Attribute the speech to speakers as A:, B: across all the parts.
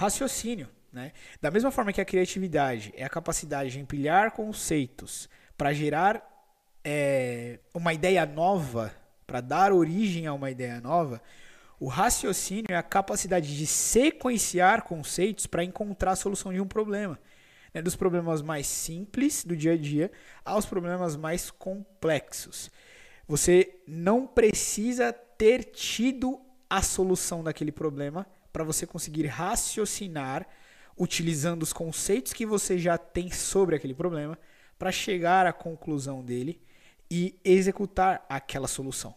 A: raciocínio. Né? Da mesma forma que a criatividade é a capacidade de empilhar conceitos para gerar é, uma ideia nova, para dar origem a uma ideia nova, o raciocínio é a capacidade de sequenciar conceitos para encontrar a solução de um problema. Né? Dos problemas mais simples do dia a dia aos problemas mais complexos. Você não precisa ter tido a solução daquele problema para você conseguir raciocinar utilizando os conceitos que você já tem sobre aquele problema para chegar à conclusão dele e executar aquela solução.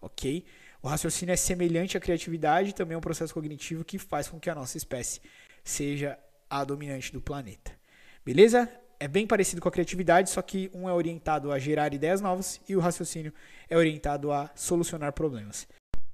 A: Ok? O raciocínio é semelhante à criatividade, também é um processo cognitivo que faz com que a nossa espécie seja a dominante do planeta. Beleza? É bem parecido com a criatividade, só que um é orientado a gerar ideias novas e o raciocínio é orientado a solucionar problemas.